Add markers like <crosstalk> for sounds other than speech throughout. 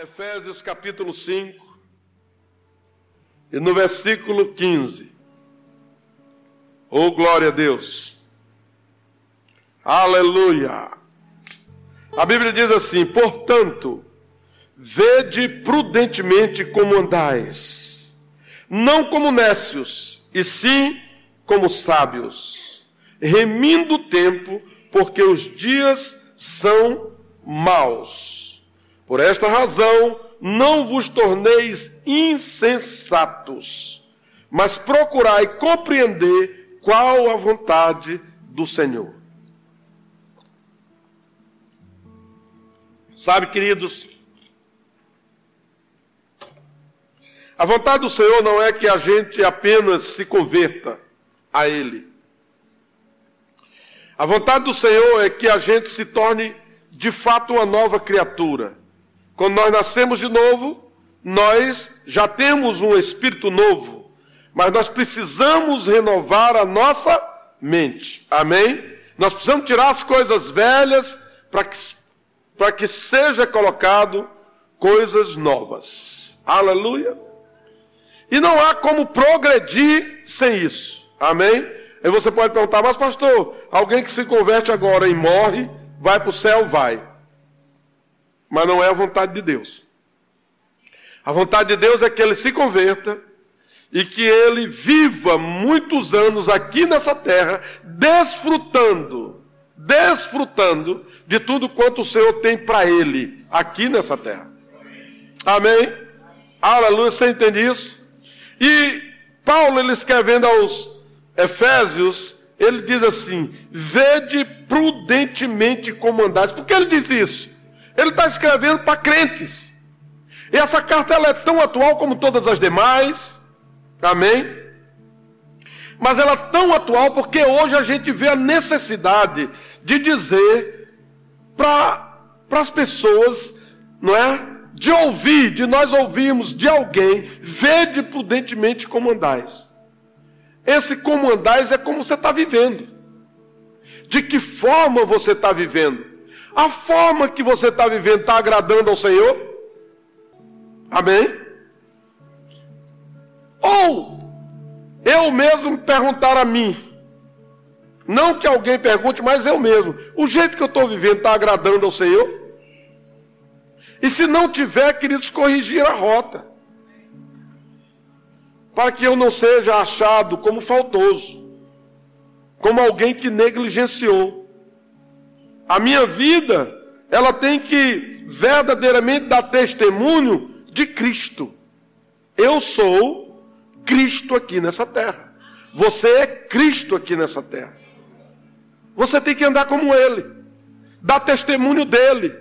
Efésios capítulo 5, e no versículo 15. Oh, glória a Deus! Aleluia! A Bíblia diz assim: portanto, vede prudentemente como andais, não como nécios, e sim como sábios, remindo o tempo, porque os dias são maus. Por esta razão, não vos torneis insensatos, mas procurai compreender qual a vontade do Senhor. Sabe, queridos, a vontade do Senhor não é que a gente apenas se converta a Ele. A vontade do Senhor é que a gente se torne de fato uma nova criatura quando nós nascemos de novo, nós já temos um espírito novo, mas nós precisamos renovar a nossa mente. Amém? Nós precisamos tirar as coisas velhas para que, para que seja colocado coisas novas. Aleluia. E não há como progredir sem isso. Amém? Aí você pode perguntar, mas pastor, alguém que se converte agora e morre, vai para o céu? Vai mas não é a vontade de Deus. A vontade de Deus é que ele se converta e que ele viva muitos anos aqui nessa terra, desfrutando, desfrutando de tudo quanto o Senhor tem para ele aqui nessa terra. Amém? Aleluia, você entende isso? E Paulo, ele escrevendo aos Efésios, ele diz assim: Vede prudentemente como andais. Por que ele diz isso? Ele está escrevendo para crentes. E essa carta ela é tão atual como todas as demais. Amém? Mas ela é tão atual porque hoje a gente vê a necessidade de dizer para as pessoas, não é? De ouvir, de nós ouvirmos de alguém, vede prudentemente como andais. Esse como andais é como você está vivendo. De que forma você está vivendo? A forma que você está vivendo está agradando ao Senhor? Amém? Ou eu mesmo perguntar a mim, não que alguém pergunte, mas eu mesmo, o jeito que eu estou vivendo está agradando ao Senhor? E se não tiver, queridos, corrigir a rota, para que eu não seja achado como faltoso, como alguém que negligenciou. A minha vida, ela tem que verdadeiramente dar testemunho de Cristo. Eu sou Cristo aqui nessa terra. Você é Cristo aqui nessa terra. Você tem que andar como Ele, dar testemunho dele.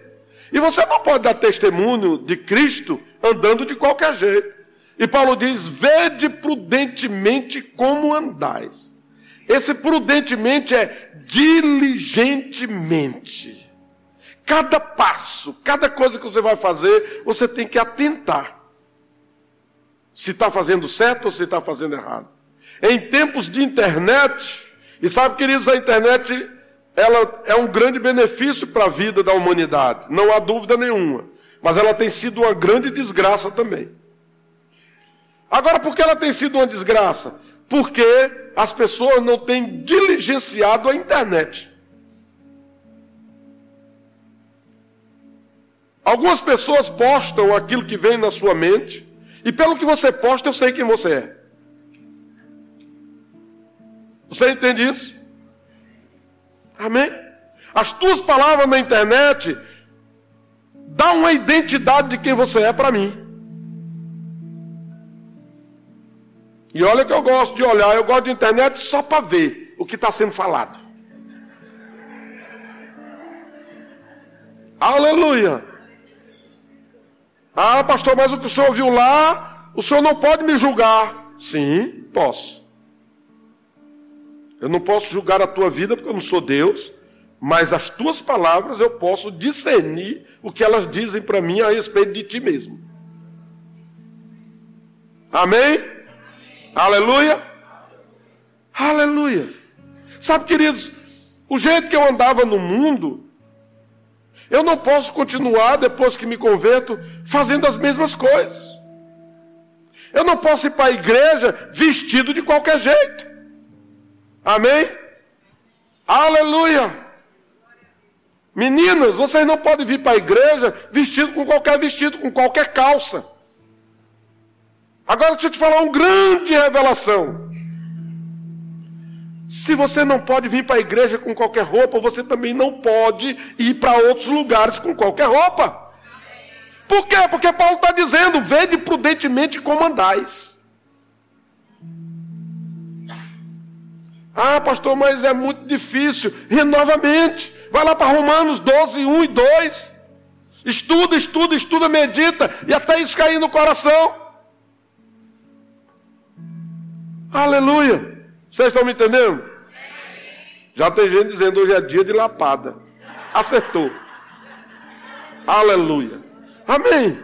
E você não pode dar testemunho de Cristo andando de qualquer jeito. E Paulo diz: Vede prudentemente como andais. Esse prudentemente é diligentemente. Cada passo, cada coisa que você vai fazer, você tem que atentar. Se está fazendo certo ou se está fazendo errado. Em tempos de internet, e sabe, queridos, a internet ela é um grande benefício para a vida da humanidade, não há dúvida nenhuma. Mas ela tem sido uma grande desgraça também. Agora, por que ela tem sido uma desgraça? Porque as pessoas não têm diligenciado a internet. Algumas pessoas postam aquilo que vem na sua mente, e pelo que você posta, eu sei quem você é. Você entende isso? Amém? As tuas palavras na internet dão uma identidade de quem você é para mim. E olha que eu gosto de olhar, eu gosto de internet só para ver o que está sendo falado. Aleluia. Ah, pastor, mas o que o senhor viu lá, o senhor não pode me julgar. Sim, posso. Eu não posso julgar a tua vida porque eu não sou Deus, mas as tuas palavras eu posso discernir o que elas dizem para mim a respeito de ti mesmo. Amém? Aleluia. Aleluia. Sabe, queridos, o jeito que eu andava no mundo, Eu não posso continuar, depois que me converto, fazendo as mesmas coisas. Eu não posso ir para a igreja vestido de qualquer jeito. Amém? Aleluia! Meninas, vocês não podem vir para a igreja vestido com qualquer vestido, com qualquer calça. Agora deixa eu te falar uma grande revelação. Se você não pode vir para a igreja com qualquer roupa, você também não pode ir para outros lugares com qualquer roupa. Por quê? Porque Paulo está dizendo: vede prudentemente como andais. Ah, pastor, mas é muito difícil. Renovamente. Vai lá para Romanos 12, 1 e 2. Estuda, estuda, estuda, medita, e até isso cair no coração. Aleluia. Vocês estão me entendendo? Já tem gente dizendo hoje é dia de lapada. Acertou. Aleluia. Amém.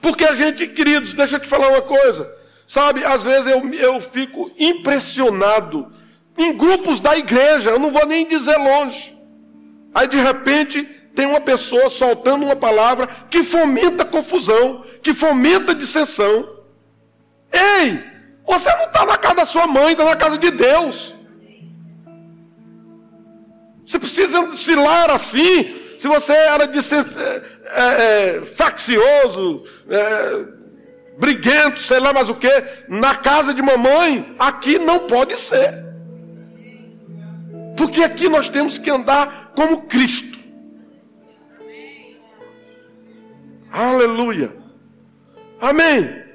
Porque a gente, queridos, deixa eu te falar uma coisa. Sabe, às vezes eu, eu fico impressionado em grupos da igreja, eu não vou nem dizer longe. Aí de repente tem uma pessoa soltando uma palavra que fomenta confusão, que fomenta dissensão. Ei, você não está na casa da sua mãe, está na casa de Deus. Você precisa oscilar assim. Se você era de ser é, é, faccioso, é, briguento, sei lá mais o que, na casa de mamãe, aqui não pode ser. Porque aqui nós temos que andar como Cristo. Aleluia. Amém.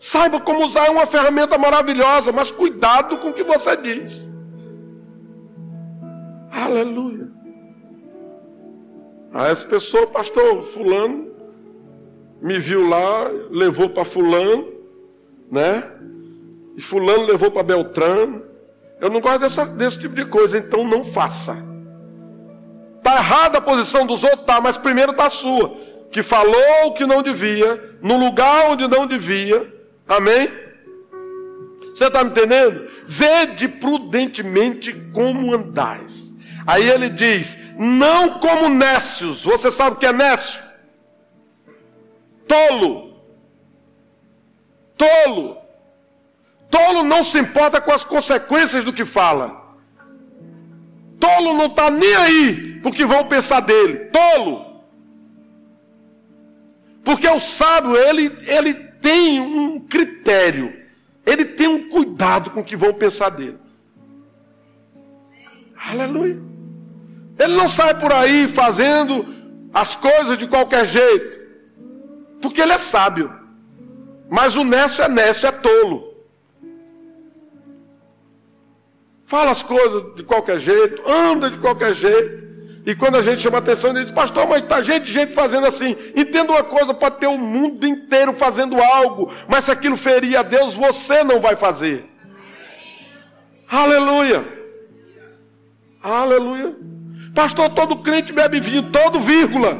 Saiba como usar uma ferramenta maravilhosa, mas cuidado com o que você diz. Aleluia. Aí essa pessoa, pastor, fulano, me viu lá, levou para fulano, né? E fulano levou para Beltrano. Eu não gosto dessa, desse tipo de coisa, então não faça. Está errada a posição dos outros, tá, mas primeiro está a sua. Que falou o que não devia, no lugar onde não devia, Amém? Você está me entendendo? Vede prudentemente como andais. Aí ele diz: não como nécios. Você sabe o que é nécio? Tolo. Tolo. Tolo não se importa com as consequências do que fala. Tolo não está nem aí porque vão pensar dele. Tolo. Porque o sábio, ele, ele tem um critério, ele tem um cuidado com o que vão pensar dele. Aleluia. Ele não sai por aí fazendo as coisas de qualquer jeito, porque ele é sábio. Mas o Nécio é Nécio, é tolo. Fala as coisas de qualquer jeito, anda de qualquer jeito. E quando a gente chama atenção, ele diz, pastor, mas está gente, gente fazendo assim. Entenda uma coisa, pode ter o mundo inteiro fazendo algo, mas se aquilo ferir a Deus, você não vai fazer. Aleluia. Aleluia. Pastor, todo crente bebe vinho, todo vírgula.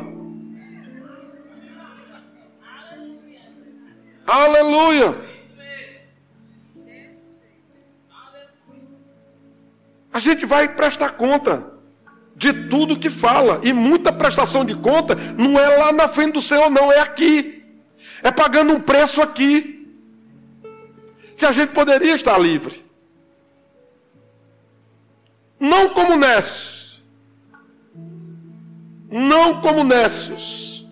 Aleluia. A gente vai prestar conta de tudo que fala. E muita prestação de conta não é lá na frente do Senhor, não, é aqui. É pagando um preço aqui. Que a gente poderia estar livre. Não como Nécios. Não como Nécios.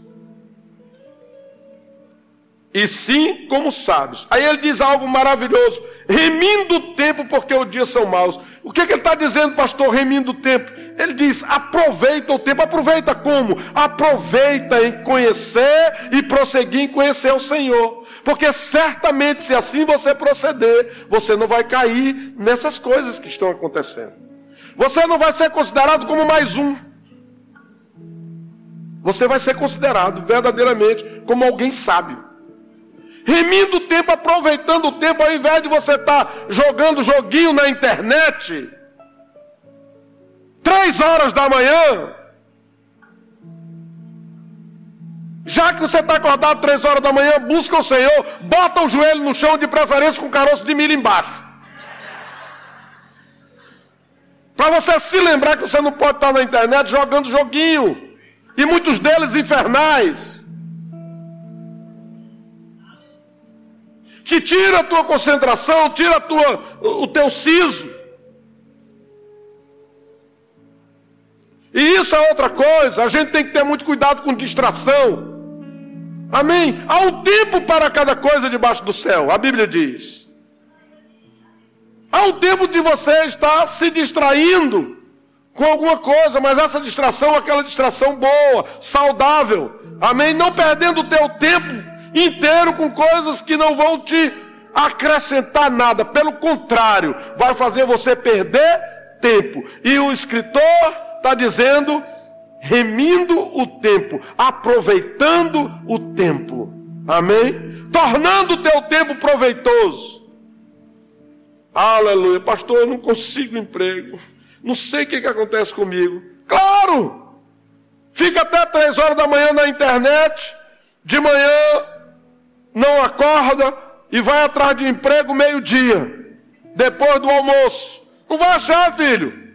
E sim como sábios. Aí ele diz algo maravilhoso. Remindo o tempo porque os dias são maus. O que, que ele está dizendo, pastor, remindo o tempo? Ele diz: aproveita o tempo. Aproveita como? Aproveita em conhecer e prosseguir em conhecer o Senhor. Porque certamente, se assim você proceder, você não vai cair nessas coisas que estão acontecendo. Você não vai ser considerado como mais um. Você vai ser considerado verdadeiramente como alguém sábio. Remindo o tempo, aproveitando o tempo, ao invés de você estar jogando joguinho na internet, três horas da manhã, já que você está acordado três horas da manhã, busca o Senhor, bota o joelho no chão, de preferência com caroço de milho embaixo. Para você se lembrar que você não pode estar na internet jogando joguinho. e muitos deles infernais. Que tira a tua concentração, tira a tua, o teu siso. E isso é outra coisa, a gente tem que ter muito cuidado com distração. Amém? Há um tempo para cada coisa debaixo do céu, a Bíblia diz. Há um tempo de você estar se distraindo com alguma coisa, mas essa distração é aquela distração boa, saudável. Amém? Não perdendo o teu tempo inteiro com coisas que não vão te acrescentar nada. Pelo contrário, vai fazer você perder tempo. E o escritor está dizendo, remindo o tempo, aproveitando o tempo. Amém? Tornando o teu tempo proveitoso. Aleluia. Pastor, eu não consigo emprego. Não sei o que, que acontece comigo. Claro! Fica até três horas da manhã na internet, de manhã não acorda e vai atrás de emprego meio-dia, depois do almoço. Não vai achar, filho.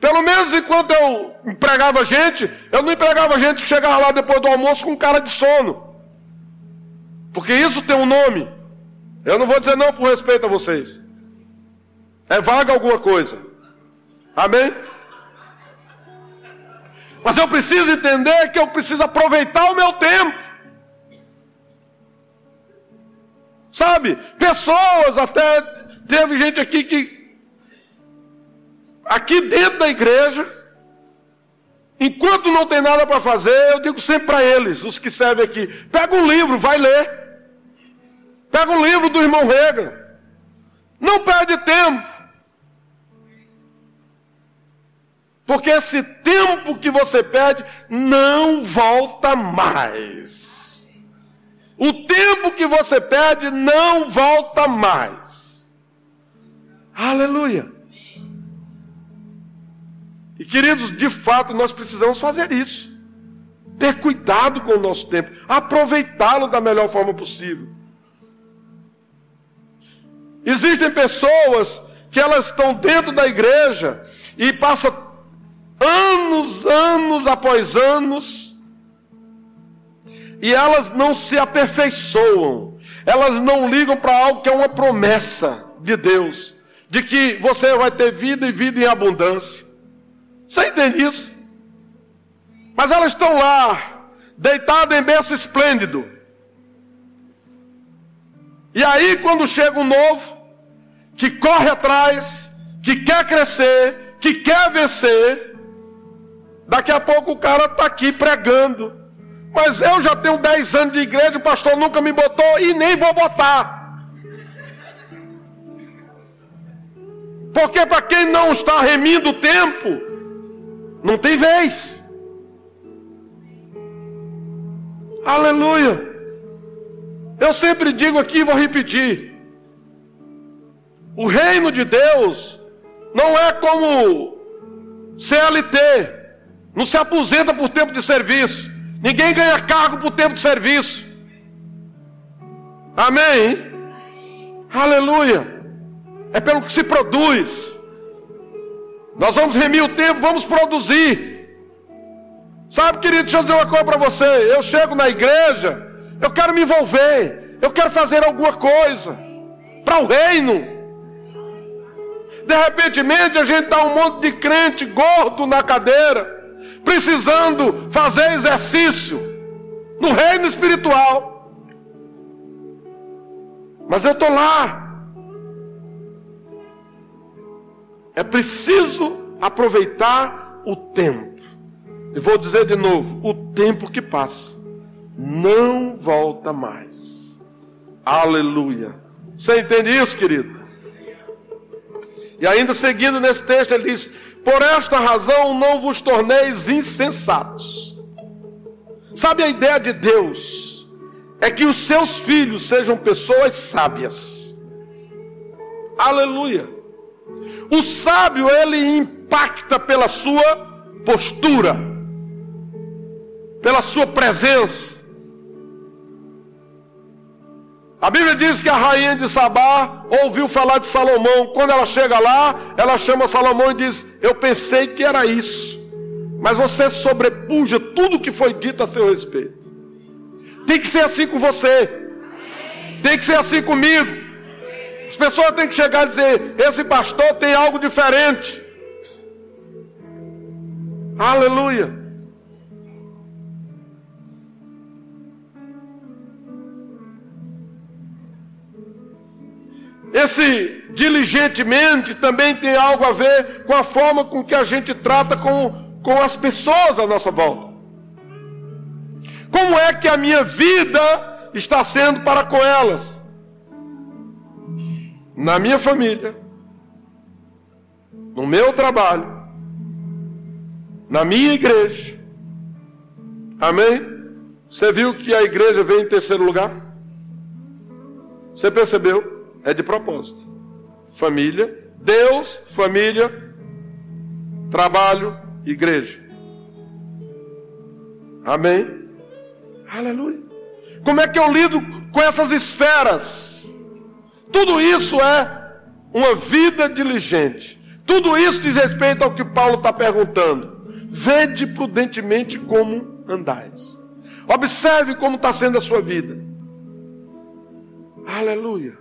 Pelo menos enquanto eu empregava gente, eu não empregava gente que chegava lá depois do almoço com cara de sono. Porque isso tem um nome. Eu não vou dizer não por respeito a vocês. É vaga alguma coisa. Amém? Mas eu preciso entender que eu preciso aproveitar o meu tempo. Sabe? Pessoas até teve gente aqui que aqui dentro da igreja, enquanto não tem nada para fazer, eu digo sempre para eles, os que servem aqui, pega um livro, vai ler. Pega um livro do irmão Regra. Não perde tempo. Porque esse tempo que você perde não volta mais. O tempo que você perde não volta mais. Aleluia. Queridos, de fato nós precisamos fazer isso. Ter cuidado com o nosso tempo, aproveitá-lo da melhor forma possível. Existem pessoas que elas estão dentro da igreja e passam anos, anos após anos, e elas não se aperfeiçoam, elas não ligam para algo que é uma promessa de Deus, de que você vai ter vida e vida em abundância. Você entende isso? Mas elas estão lá, deitadas em berço esplêndido. E aí, quando chega um novo, que corre atrás, que quer crescer, que quer vencer, daqui a pouco o cara está aqui pregando. Mas eu já tenho 10 anos de igreja, o pastor nunca me botou e nem vou botar. Porque para quem não está remindo o tempo, não tem vez. Aleluia. Eu sempre digo aqui, vou repetir. O reino de Deus não é como CLT. Não se aposenta por tempo de serviço. Ninguém ganha cargo por tempo de serviço. Amém? Aleluia. É pelo que se produz. Nós vamos remir o tempo, vamos produzir. Sabe, querido, deixa eu dizer uma coisa para você. Eu chego na igreja, eu quero me envolver, eu quero fazer alguma coisa para o reino. De repente, a gente está um monte de crente gordo na cadeira, precisando fazer exercício no reino espiritual. Mas eu estou lá, É preciso aproveitar o tempo. E vou dizer de novo: o tempo que passa não volta mais. Aleluia. Você entende isso, querido? E ainda seguindo nesse texto, ele diz: Por esta razão não vos torneis insensatos. Sabe a ideia de Deus? É que os seus filhos sejam pessoas sábias. Aleluia. O sábio, ele impacta pela sua postura, pela sua presença. A Bíblia diz que a rainha de Sabá ouviu falar de Salomão. Quando ela chega lá, ela chama Salomão e diz: Eu pensei que era isso. mas você sobrepuja tudo que foi dito a seu respeito. Tem que ser assim com você. Tem que ser assim comigo. As pessoas têm que chegar e dizer: esse pastor tem algo diferente. Aleluia. Esse diligentemente também tem algo a ver com a forma com que a gente trata com, com as pessoas à nossa volta. Como é que a minha vida está sendo para com elas? Na minha família, no meu trabalho, na minha igreja. Amém? Você viu que a igreja veio em terceiro lugar? Você percebeu? é de propósito. Família, Deus, família, trabalho, igreja. Amém? Aleluia. Como é que eu lido com essas esferas? Tudo isso é uma vida diligente. Tudo isso diz respeito ao que Paulo está perguntando. Vede prudentemente como andais. Observe como está sendo a sua vida. Aleluia.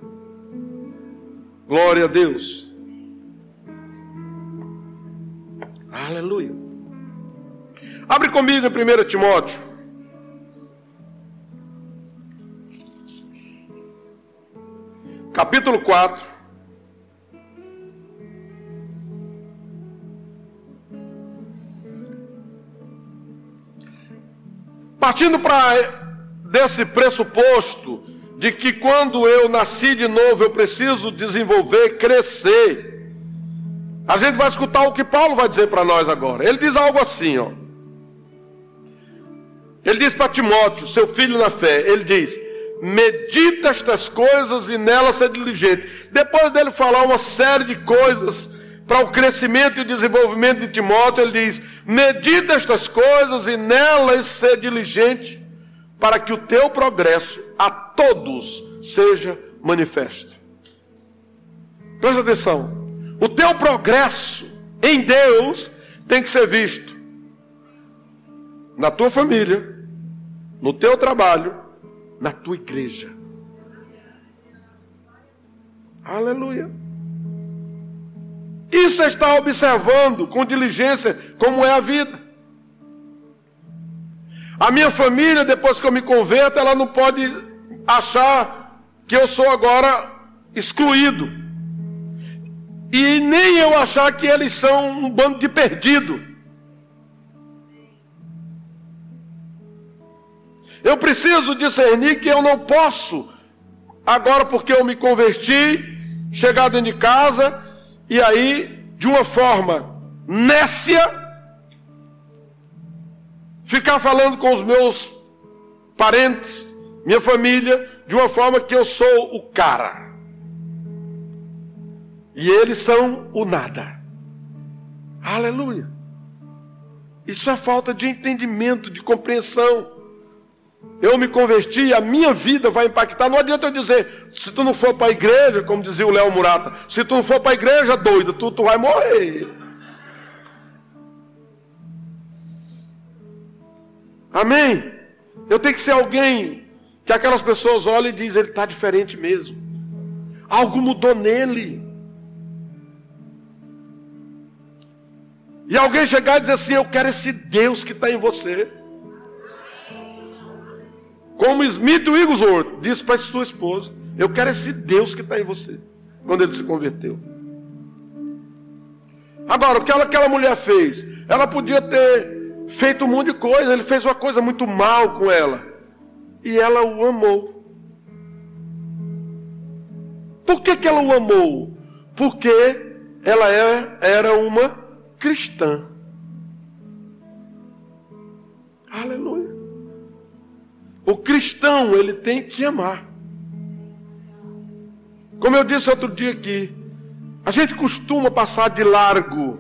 Glória a Deus. Aleluia. Abre comigo em 1 Timóteo. Capítulo 4. Partindo para desse pressuposto de que quando eu nasci de novo eu preciso desenvolver, crescer. A gente vai escutar o que Paulo vai dizer para nós agora. Ele diz algo assim, ó. Ele diz para Timóteo, seu filho na fé, ele diz: medita estas coisas e nelas ser diligente. Depois dele falar uma série de coisas para o crescimento e desenvolvimento de Timóteo, ele diz: medita estas coisas e nelas ser diligente para que o teu progresso a todos seja manifesto. Presta atenção. O teu progresso em Deus tem que ser visto na tua família, no teu trabalho, na tua igreja. Aleluia. Isso é está observando com diligência como é a vida. A minha família, depois que eu me converto, ela não pode achar que eu sou agora excluído. E nem eu achar que eles são um bando de perdido. Eu preciso discernir que eu não posso, agora porque eu me converti, chegar dentro de casa e aí, de uma forma nécia, ficar falando com os meus parentes, minha família, de uma forma que eu sou o cara. E eles são o nada. Aleluia. Isso é falta de entendimento, de compreensão. Eu me converti, a minha vida vai impactar. Não adianta eu dizer, se tu não for para a igreja, como dizia o Léo Murata, se tu não for para a igreja, doido, tu, tu vai morrer. Amém? Eu tenho que ser alguém que aquelas pessoas olham e dizem, ele está diferente mesmo. Algo mudou nele. E alguém chegar e dizer assim: Eu quero esse Deus que está em você. Como Smith Wigglesworth disse para sua esposa: Eu quero esse Deus que está em você. Quando ele se converteu. Agora, o que aquela mulher fez? Ela podia ter feito um monte de coisa, ele fez uma coisa muito mal com ela. E ela o amou. Por que, que ela o amou? Porque ela é, era uma cristã. Aleluia. O cristão, ele tem que amar. Como eu disse outro dia aqui, a gente costuma passar de largo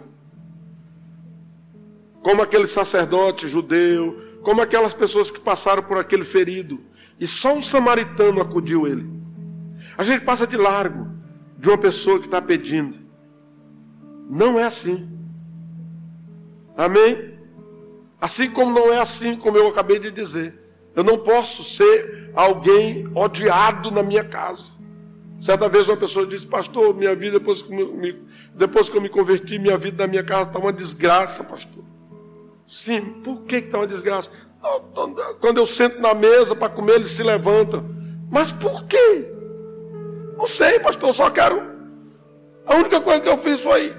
como aquele sacerdote judeu, como aquelas pessoas que passaram por aquele ferido, e só um samaritano acudiu ele. A gente passa de largo de uma pessoa que está pedindo. Não é assim. Amém? Assim como não é assim, como eu acabei de dizer. Eu não posso ser alguém odiado na minha casa. Certa vez uma pessoa disse, pastor, minha vida, depois que, me, depois que eu me converti, minha vida na minha casa está uma desgraça, pastor. Sim, por que está uma desgraça? Quando eu sento na mesa para comer, ele se levanta. Mas por quê? Não sei, pastor, só quero. A única coisa que eu fiz foi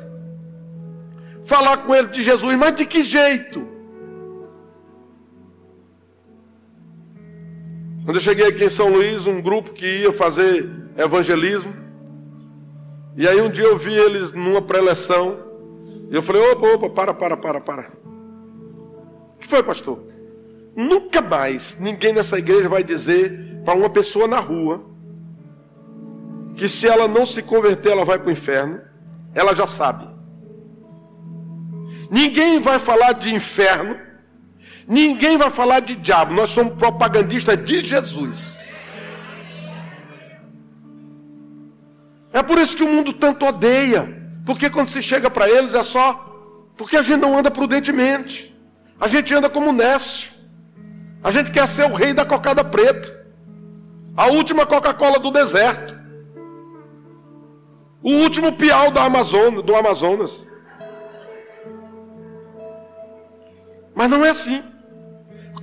falar com ele de Jesus, mas de que jeito? Quando eu cheguei aqui em São Luís, um grupo que ia fazer evangelismo, e aí um dia eu vi eles numa preleção, e eu falei: opa, opa, para, para, para, para. O que foi, pastor? Nunca mais ninguém nessa igreja vai dizer para uma pessoa na rua que se ela não se converter, ela vai para o inferno. Ela já sabe. Ninguém vai falar de inferno. Ninguém vai falar de diabo. Nós somos propagandistas de Jesus. É por isso que o mundo tanto odeia. Porque quando se chega para eles é só porque a gente não anda prudentemente. A gente anda como nécio. A gente quer ser o rei da cocada preta. A última Coca-Cola do deserto. O último piau do Amazonas, do Amazonas. Mas não é assim.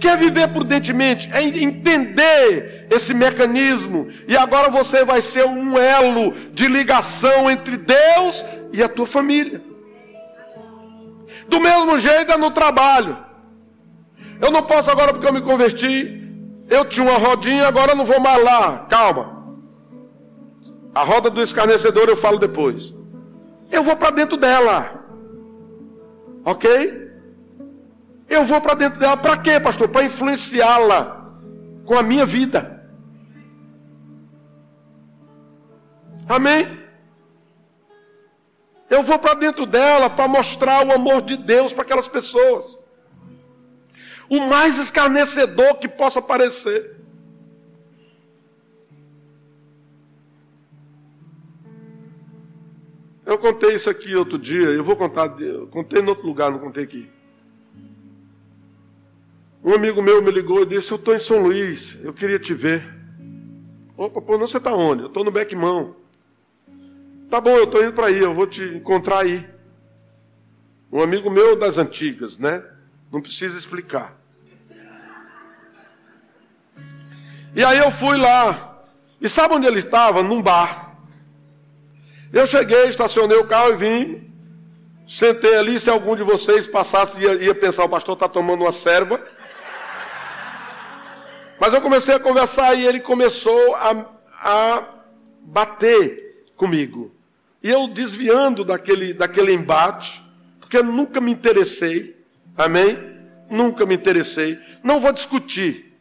O que é viver prudentemente? É entender esse mecanismo. E agora você vai ser um elo de ligação entre Deus e a tua família. Do mesmo jeito é no trabalho. Eu não posso agora porque eu me converti. Eu tinha uma rodinha, agora não vou mais lá. Calma. A roda do escarnecedor eu falo depois. Eu vou para dentro dela. Ok? Eu vou para dentro dela. Para quê, pastor? Para influenciá-la com a minha vida. Amém? Eu vou para dentro dela para mostrar o amor de Deus para aquelas pessoas o mais escarnecedor que possa parecer. Eu contei isso aqui outro dia, eu vou contar, eu contei em outro lugar, não contei aqui. Um amigo meu me ligou e disse: Eu estou em São Luís, eu queria te ver. Opa, pô, não você está onde? Eu estou no Beckmão. Tá bom, eu estou indo para aí, eu vou te encontrar aí. Um amigo meu das antigas, né? Não precisa explicar. E aí eu fui lá. E sabe onde ele estava? Num bar. Eu cheguei, estacionei o carro e vim. Sentei ali. Se algum de vocês passasse, ia, ia pensar: o pastor está tomando uma serva. Mas eu comecei a conversar e ele começou a, a bater comigo. E eu desviando daquele, daquele embate, porque eu nunca me interessei. Amém? Nunca me interessei. Não vou discutir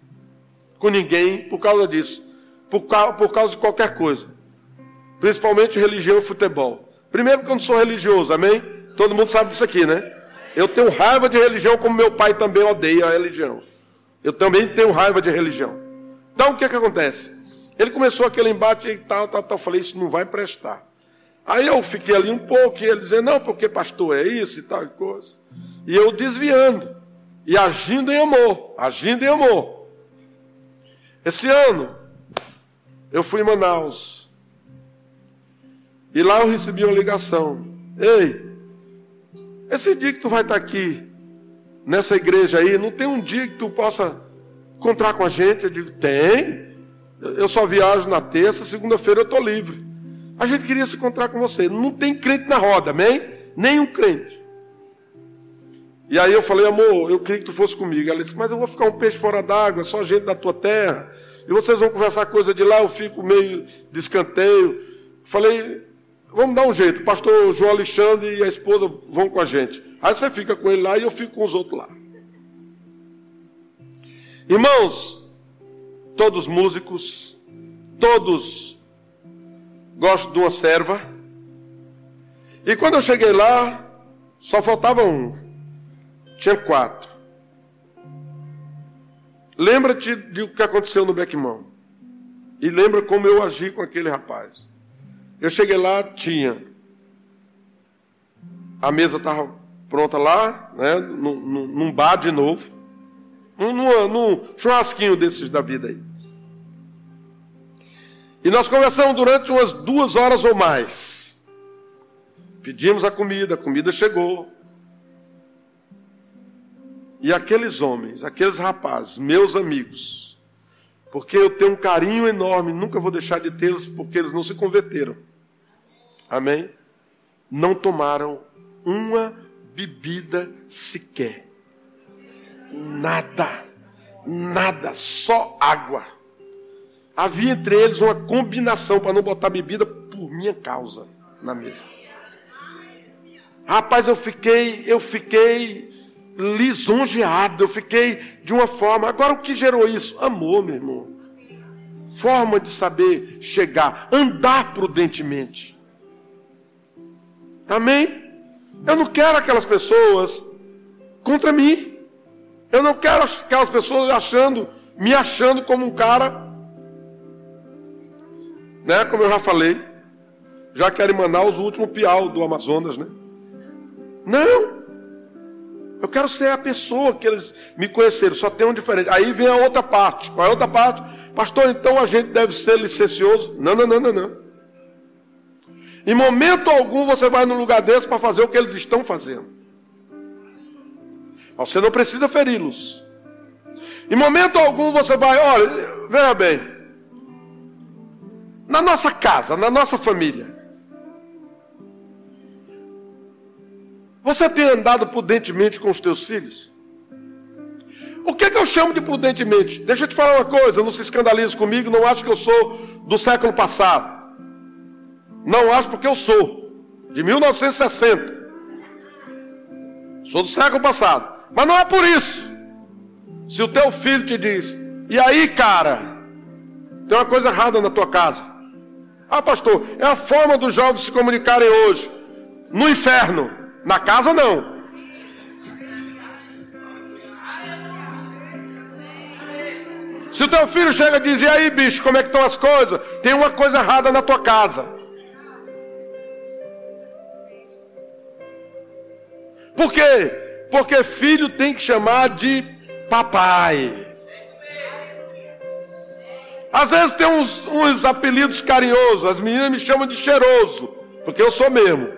com ninguém por causa disso. Por, por causa de qualquer coisa. Principalmente religião e futebol. Primeiro porque eu não sou religioso, amém? Todo mundo sabe disso aqui, né? Eu tenho raiva de religião, como meu pai também odeia a religião. Eu também tenho raiva de religião. Então o que, que acontece? Ele começou aquele embate e tal, tal, tal. Eu falei, isso não vai prestar. Aí eu fiquei ali um pouco, e ele dizendo, não, porque pastor é isso e tal coisa. E eu desviando. E agindo em amor. Agindo em amor. Esse ano, eu fui em Manaus. E lá eu recebi uma ligação. Ei, esse dia que tu vai estar aqui, nessa igreja aí, não tem um dia que tu possa encontrar com a gente? Eu digo, tem. Eu só viajo na terça, segunda-feira eu estou livre. A gente queria se encontrar com você. Não tem crente na roda, amém? Nenhum crente. E aí eu falei, amor, eu queria que tu fosse comigo. Ela disse, mas eu vou ficar um peixe fora d'água, só gente da tua terra. E vocês vão conversar coisa de lá, eu fico meio de escanteio. Falei, vamos dar um jeito. O pastor João Alexandre e a esposa vão com a gente. Aí você fica com ele lá e eu fico com os outros lá. Irmãos, todos músicos, todos gostam de uma serva. E quando eu cheguei lá, só faltava um. Tinha quatro. Lembra-te do que aconteceu no Beckmão. E lembra como eu agi com aquele rapaz. Eu cheguei lá, tinha. A mesa estava pronta lá, né, num, num, bar de novo, num, num churrasquinho desses da vida aí. E nós conversamos durante umas duas horas ou mais. Pedimos a comida, a comida chegou. E aqueles homens, aqueles rapazes, meus amigos, porque eu tenho um carinho enorme, nunca vou deixar de tê-los, porque eles não se converteram. Amém? Não tomaram uma bebida sequer. Nada, nada, só água. Havia entre eles uma combinação para não botar bebida por minha causa na mesa. Rapaz, eu fiquei, eu fiquei lisonjeado, eu fiquei de uma forma. Agora o que gerou isso? Amor, meu irmão. Forma de saber chegar, andar prudentemente. Amém? Eu não quero aquelas pessoas contra mim. Eu não quero aquelas pessoas achando, me achando como um cara né? Como eu já falei, já querem Manaus o último piau do Amazonas, né? Não! Eu quero ser a pessoa que eles me conheceram, só tem um diferente. Aí vem a outra parte. Qual é a outra parte? Pastor, então a gente deve ser licencioso? Não, não, não, não, não. Em momento algum você vai no lugar desse para fazer o que eles estão fazendo. Você não precisa feri-los. Em momento algum você vai, olha, veja bem, na nossa casa, na nossa família. Você tem andado prudentemente com os teus filhos? O que, é que eu chamo de prudentemente? Deixa eu te falar uma coisa, não se escandalize comigo, não acho que eu sou do século passado. Não acho porque eu sou, de 1960. Sou do século passado. Mas não é por isso. Se o teu filho te diz, e aí, cara, tem uma coisa errada na tua casa. Ah, pastor, é a forma dos jovens se comunicarem hoje. No inferno, na casa não. Se o teu filho chega e diz, e aí bicho, como é que estão as coisas? Tem uma coisa errada na tua casa. Por quê? Porque filho tem que chamar de papai. Às vezes tem uns, uns apelidos carinhosos, as meninas me chamam de cheiroso, porque eu sou mesmo.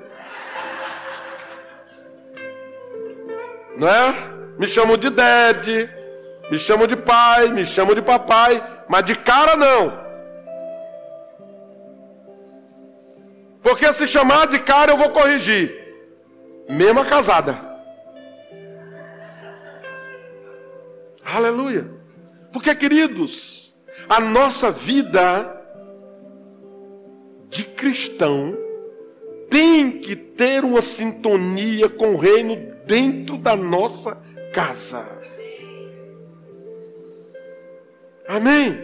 Não é? Me chamam de dad, me chamam de pai, me chamam de papai, mas de cara não. Porque se chamar de cara eu vou corrigir. Mesma casada. Aleluia. Porque, queridos, a nossa vida de cristão tem que ter uma sintonia com o reino dentro da nossa casa. Amém?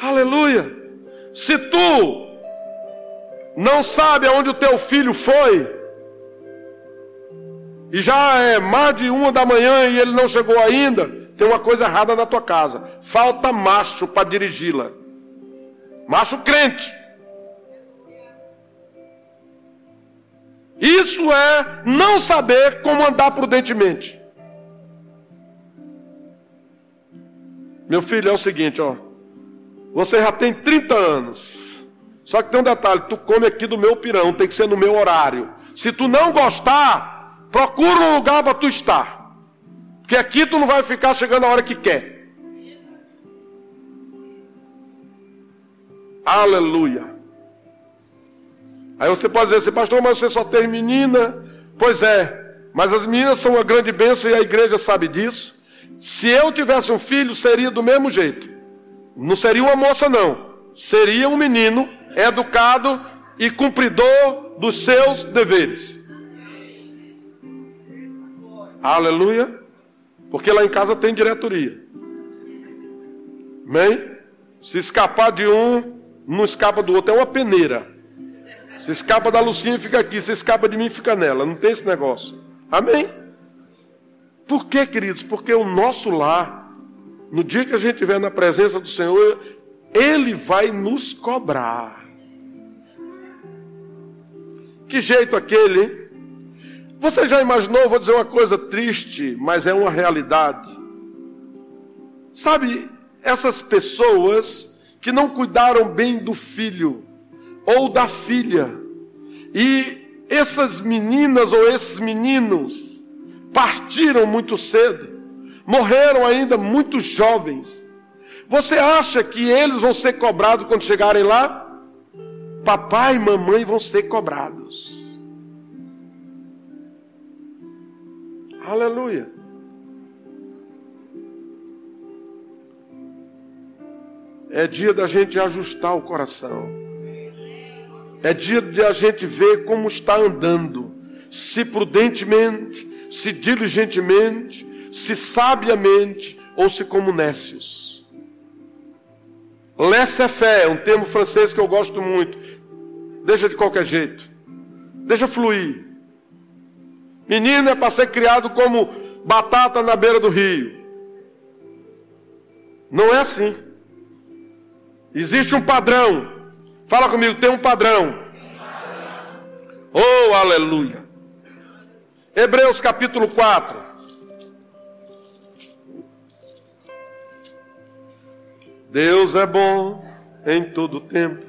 Aleluia. Se tu não sabe aonde o teu filho foi, e já é mais de uma da manhã e ele não chegou ainda, tem uma coisa errada na tua casa. Falta macho para dirigi-la. Macho crente. Isso é não saber como andar prudentemente. Meu filho, é o seguinte, ó. Você já tem 30 anos. Só que tem um detalhe, tu come aqui do meu pirão, tem que ser no meu horário. Se tu não gostar, procura um lugar para tu estar. Porque aqui tu não vai ficar chegando a hora que quer. Aleluia. Aí você pode dizer assim, pastor, mas você só tem menina. Pois é, mas as meninas são uma grande bênção e a igreja sabe disso. Se eu tivesse um filho, seria do mesmo jeito. Não seria uma moça, não. Seria um menino educado e cumpridor dos seus deveres. Aleluia. Porque lá em casa tem diretoria. Amém? Se escapar de um, não escapa do outro. É uma peneira. Se escapa da Lucinha, fica aqui. Se escapa de mim, fica nela. Não tem esse negócio. Amém? Por quê, queridos? Porque o nosso lar, no dia que a gente estiver na presença do Senhor, Ele vai nos cobrar. Que jeito aquele, hein? Você já imaginou, vou dizer uma coisa triste, mas é uma realidade. Sabe, essas pessoas que não cuidaram bem do filho ou da filha, e essas meninas ou esses meninos partiram muito cedo, morreram ainda muito jovens. Você acha que eles vão ser cobrados quando chegarem lá? Papai e mamãe vão ser cobrados. Aleluia. É dia da gente ajustar o coração. É dia de a gente ver como está andando. Se prudentemente, se diligentemente, se sabiamente ou se como nécios. Laissez-faire é um termo francês que eu gosto muito. Deixa de qualquer jeito. Deixa fluir. Menino é para ser criado como batata na beira do rio. Não é assim. Existe um padrão. Fala comigo, tem um padrão. Oh, aleluia. Hebreus capítulo 4. Deus é bom em todo tempo.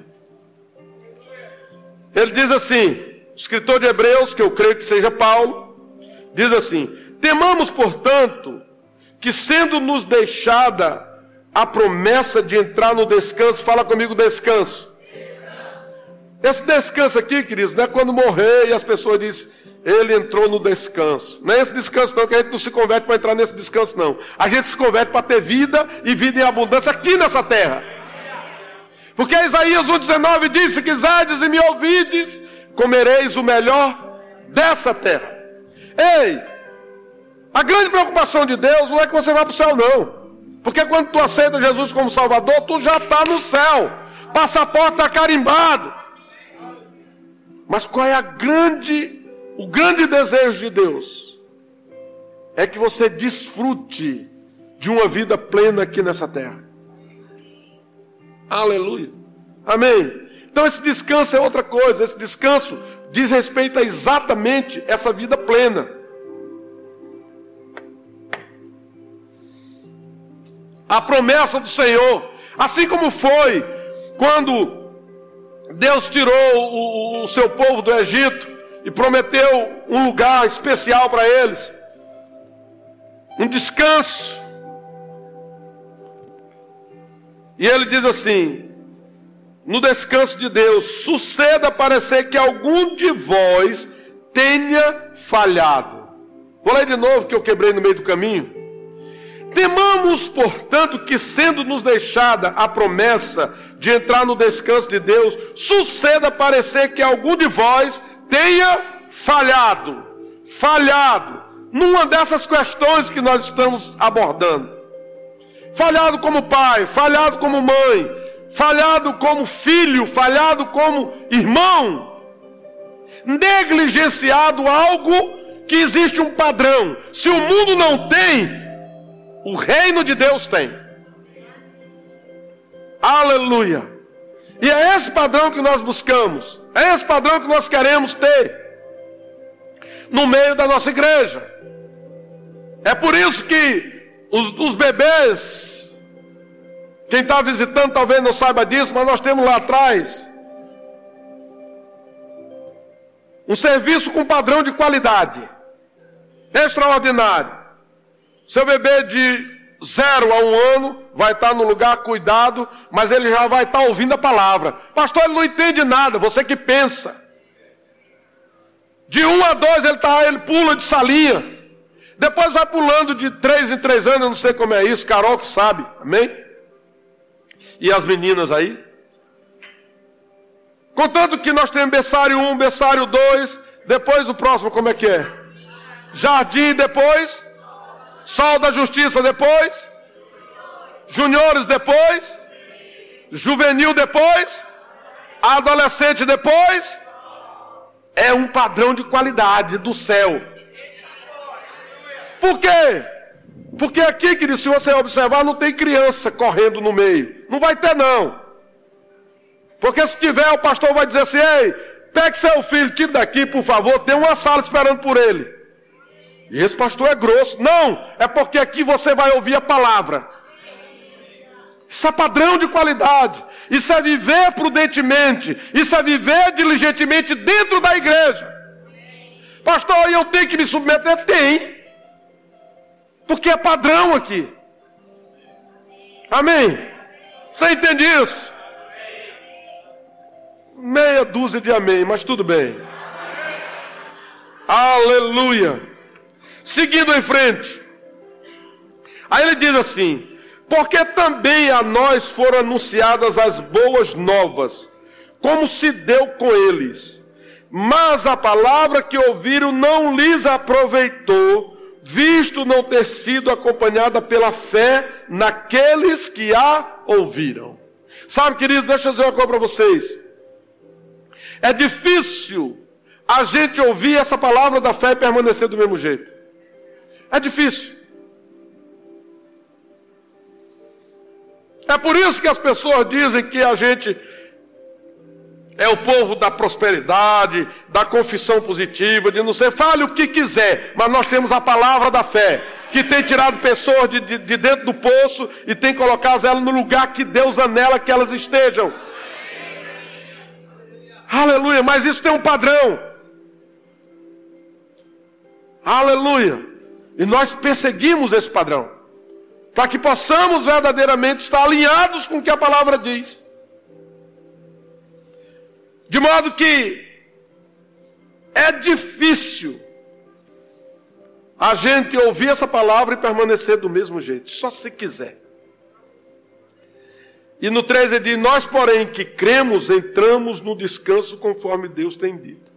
Ele diz assim, escritor de Hebreus, que eu creio que seja Paulo, Diz assim: Temamos, portanto, que sendo nos deixada a promessa de entrar no descanso, fala comigo descanso. Esse descanso aqui, queridos, não é quando morrer e as pessoas dizem, ele entrou no descanso. Não é esse descanso não, que a gente não se converte para entrar nesse descanso não. A gente se converte para ter vida e vida em abundância aqui nessa terra. Porque Isaías 1,19 diz, se quiserdes e me ouvides, comereis o melhor dessa terra. Ei, a grande preocupação de Deus não é que você vá para o céu, não. Porque quando tu aceita Jesus como Salvador, tu já está no céu. Passaporte está carimbado. Mas qual é a grande, o grande desejo de Deus? É que você desfrute de uma vida plena aqui nessa terra. Aleluia. Amém. Então esse descanso é outra coisa. Esse descanso diz respeito a exatamente essa vida plena. A promessa do Senhor, assim como foi quando Deus tirou o, o seu povo do Egito e prometeu um lugar especial para eles, um descanso. E ele diz assim: no descanso de Deus, suceda parecer que algum de vós tenha falhado. Vou ler de novo que eu quebrei no meio do caminho. Temamos, portanto, que sendo nos deixada a promessa de entrar no descanso de Deus, suceda parecer que algum de vós tenha falhado, falhado, numa dessas questões que nós estamos abordando. Falhado como pai, falhado como mãe, falhado como filho, falhado como irmão, negligenciado algo que existe um padrão. Se o mundo não tem, o reino de Deus tem. Aleluia. E é esse padrão que nós buscamos, é esse padrão que nós queremos ter no meio da nossa igreja. É por isso que os, os bebês quem está visitando talvez não saiba disso, mas nós temos lá atrás um serviço com padrão de qualidade extraordinário. Seu bebê de zero a um ano vai estar no lugar cuidado, mas ele já vai estar ouvindo a palavra. Pastor, ele não entende nada, você que pensa. De um a dois ele tá, ele pula de salinha. Depois vai pulando de três em três anos, eu não sei como é isso, Carol que sabe, amém? E as meninas aí? Contando que nós temos berçário 1, berçário 2, depois o próximo como é que é? Jardim depois, Sol da Justiça depois, Juniores depois, Juvenil depois, Adolescente depois. É um padrão de qualidade do céu. Por quê? Porque aqui, querido, se você observar, não tem criança correndo no meio. Não vai ter, não. Porque se tiver, o pastor vai dizer assim: ei, Pegue seu filho, tire daqui, por favor, tem uma sala esperando por ele. E esse pastor é grosso. Não, é porque aqui você vai ouvir a palavra. Isso é padrão de qualidade. Isso é viver prudentemente. Isso é viver diligentemente dentro da igreja. Pastor, eu tenho que me submeter? Tem. Porque é padrão aqui. Amém? Você entende isso? Meia dúzia de amém, mas tudo bem. Aleluia. Seguindo em frente. Aí ele diz assim: Porque também a nós foram anunciadas as boas novas, como se deu com eles. Mas a palavra que ouviram não lhes aproveitou, visto não ter sido acompanhada pela fé naqueles que a ouviram. Sabe, querido, deixa eu dizer uma coisa para vocês. É difícil a gente ouvir essa palavra da fé e permanecer do mesmo jeito. É difícil. É por isso que as pessoas dizem que a gente é o povo da prosperidade, da confissão positiva, de não ser, fale o que quiser, mas nós temos a palavra da fé, que tem tirado pessoas de, de, de dentro do poço e tem colocado elas no lugar que Deus anela que elas estejam. Aleluia, mas isso tem um padrão. Aleluia. E nós perseguimos esse padrão, para que possamos verdadeiramente estar alinhados com o que a palavra diz. De modo que é difícil a gente ouvir essa palavra e permanecer do mesmo jeito, só se quiser. E no 13 ele diz: Nós, porém, que cremos, entramos no descanso conforme Deus tem dito.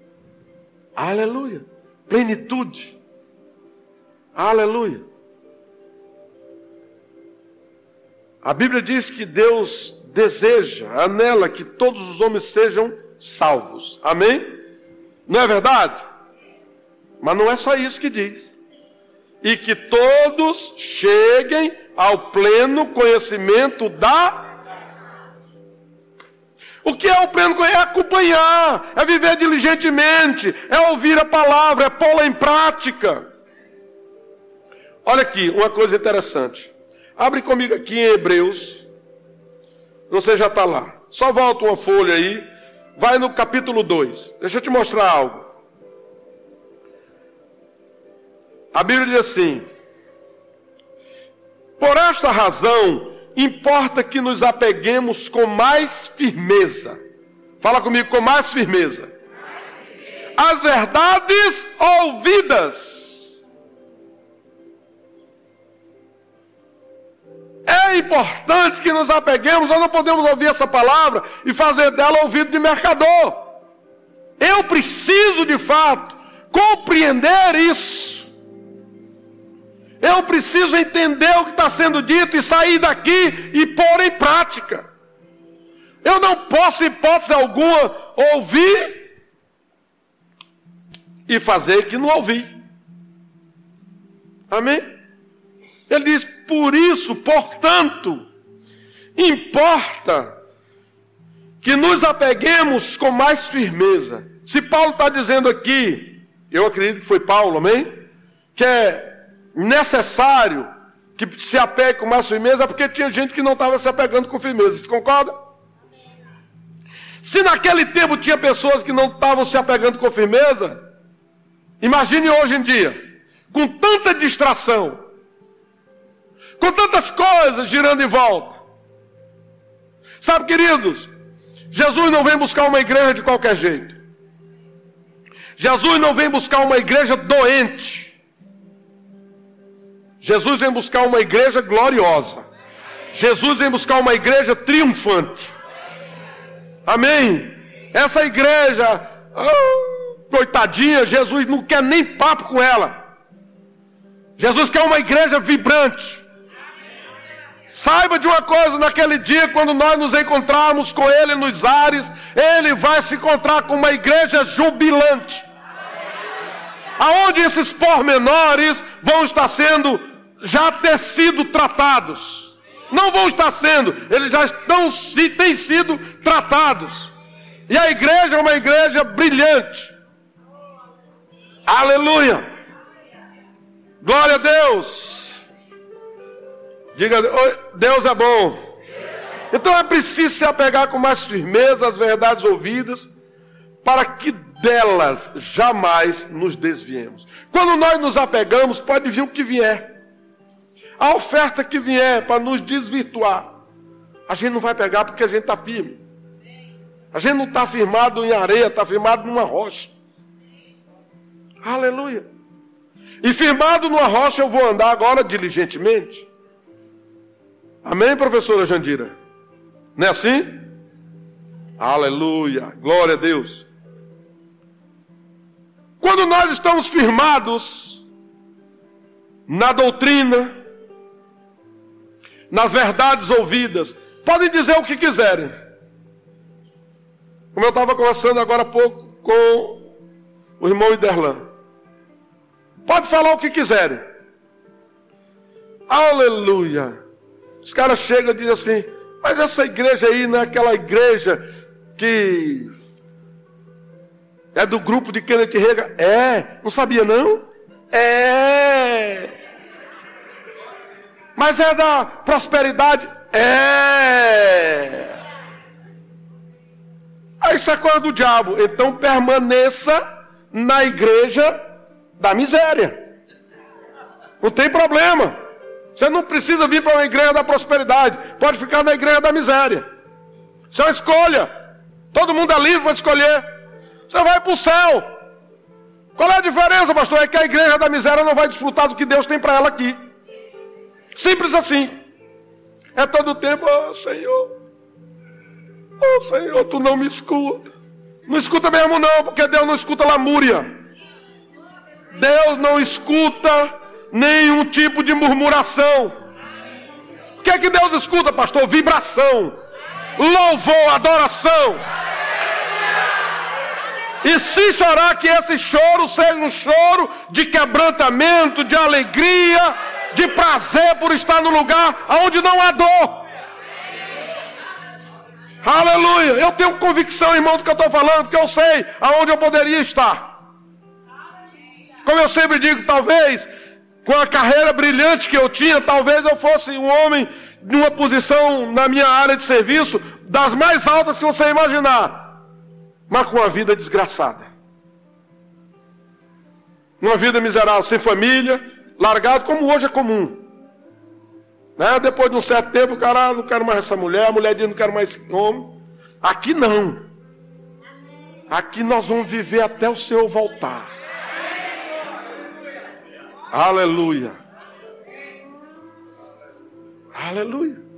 Aleluia. Plenitude. Aleluia. A Bíblia diz que Deus deseja, anela que todos os homens sejam salvos. Amém? Não é verdade? Mas não é só isso que diz. E que todos cheguem ao pleno conhecimento da o que é o pleno conhecimento? É acompanhar, é viver diligentemente, é ouvir a palavra, é pô-la em prática. Olha aqui, uma coisa interessante. Abre comigo aqui em Hebreus. Você já está lá. Só volta uma folha aí. Vai no capítulo 2. Deixa eu te mostrar algo. A Bíblia diz assim: Por esta razão, importa que nos apeguemos com mais firmeza. Fala comigo, com mais firmeza. As verdades ouvidas É importante que nos apeguemos, nós não podemos ouvir essa palavra e fazer dela ouvido de mercador. Eu preciso de fato compreender isso. Eu preciso entender o que está sendo dito e sair daqui e pôr em prática. Eu não posso, em hipótese alguma, ouvir e fazer que não ouvi. Amém? Ele diz: por isso, portanto, importa que nos apeguemos com mais firmeza. Se Paulo está dizendo aqui, eu acredito que foi Paulo, amém? Que é necessário que se apegue com mais firmeza, porque tinha gente que não estava se apegando com firmeza. Você concorda? Se naquele tempo tinha pessoas que não estavam se apegando com firmeza, imagine hoje em dia, com tanta distração, com tantas coisas girando em volta. Sabe, queridos, Jesus não vem buscar uma igreja de qualquer jeito. Jesus não vem buscar uma igreja doente. Jesus vem buscar uma igreja gloriosa. Jesus vem buscar uma igreja triunfante. Amém? Essa igreja, oh, coitadinha, Jesus não quer nem papo com ela. Jesus quer uma igreja vibrante. Saiba de uma coisa, naquele dia, quando nós nos encontrarmos com Ele nos ares, Ele vai se encontrar com uma igreja jubilante. Aonde esses pormenores vão estar sendo, já ter sido tratados. Não vão estar sendo, eles já estão, têm sido tratados. E a igreja é uma igreja brilhante. Aleluia. Glória a Deus. Diga, Deus é bom. Então é preciso se apegar com mais firmeza às verdades ouvidas, para que delas jamais nos desviemos. Quando nós nos apegamos, pode vir o que vier. A oferta que vier para nos desvirtuar, a gente não vai pegar porque a gente está firme. A gente não está firmado em areia, está firmado numa rocha. Aleluia. E firmado numa rocha eu vou andar agora diligentemente. Amém, professora Jandira? Não é assim? Aleluia. Glória a Deus. Quando nós estamos firmados na doutrina, nas verdades ouvidas, podem dizer o que quiserem. Como eu estava conversando agora há pouco com o irmão Iderlan. Pode falar o que quiserem. Aleluia. Os caras chegam e dizem assim: Mas essa igreja aí não é aquela igreja que é do grupo de Kenneth Rega? É. Não sabia não? É. Mas é da prosperidade? É. Aí isso é coisa do diabo. Então permaneça na igreja da miséria. Não tem problema. Você não precisa vir para uma igreja da prosperidade. Pode ficar na igreja da miséria. Isso é uma escolha. Todo mundo é livre para escolher. Você vai para o céu. Qual é a diferença, pastor? É que a igreja da miséria não vai desfrutar do que Deus tem para ela aqui. Simples assim. É todo tempo, oh Senhor. Oh Senhor, tu não me escuta. Não escuta mesmo não, porque Deus não escuta lamúria. Deus não escuta nenhum tipo de murmuração. O que é que Deus escuta, pastor? Vibração, louvor, adoração. E se chorar, que esse choro seja um choro de quebrantamento, de alegria, de prazer por estar no lugar onde não há dor. Aleluia. Eu tenho convicção, irmão, do que eu estou falando, porque eu sei aonde eu poderia estar. Como eu sempre digo, talvez, com a carreira brilhante que eu tinha, talvez eu fosse um homem de uma posição na minha área de serviço das mais altas que você imaginar mas com uma vida desgraçada. Uma vida miserável, sem família, largado como hoje é comum. Né? Depois de um certo tempo, o cara, ah, não quero mais essa mulher, a mulher diz, não quero mais esse homem. Aqui não. Aqui nós vamos viver até o Senhor voltar. Aleluia. Aleluia.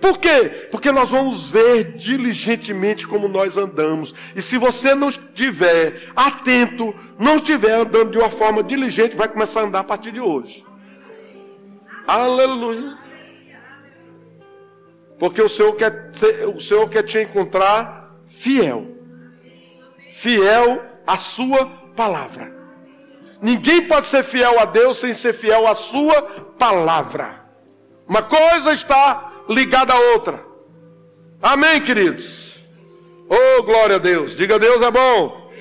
Por quê? Porque nós vamos ver diligentemente como nós andamos. E se você não estiver atento, não estiver andando de uma forma diligente, vai começar a andar a partir de hoje. Aleluia. Porque o Senhor quer, o Senhor quer te encontrar fiel. Fiel à sua palavra. Ninguém pode ser fiel a Deus sem ser fiel à sua palavra. Uma coisa está ligada à outra. Amém, queridos? Oh, glória a Deus. Diga Deus é bom.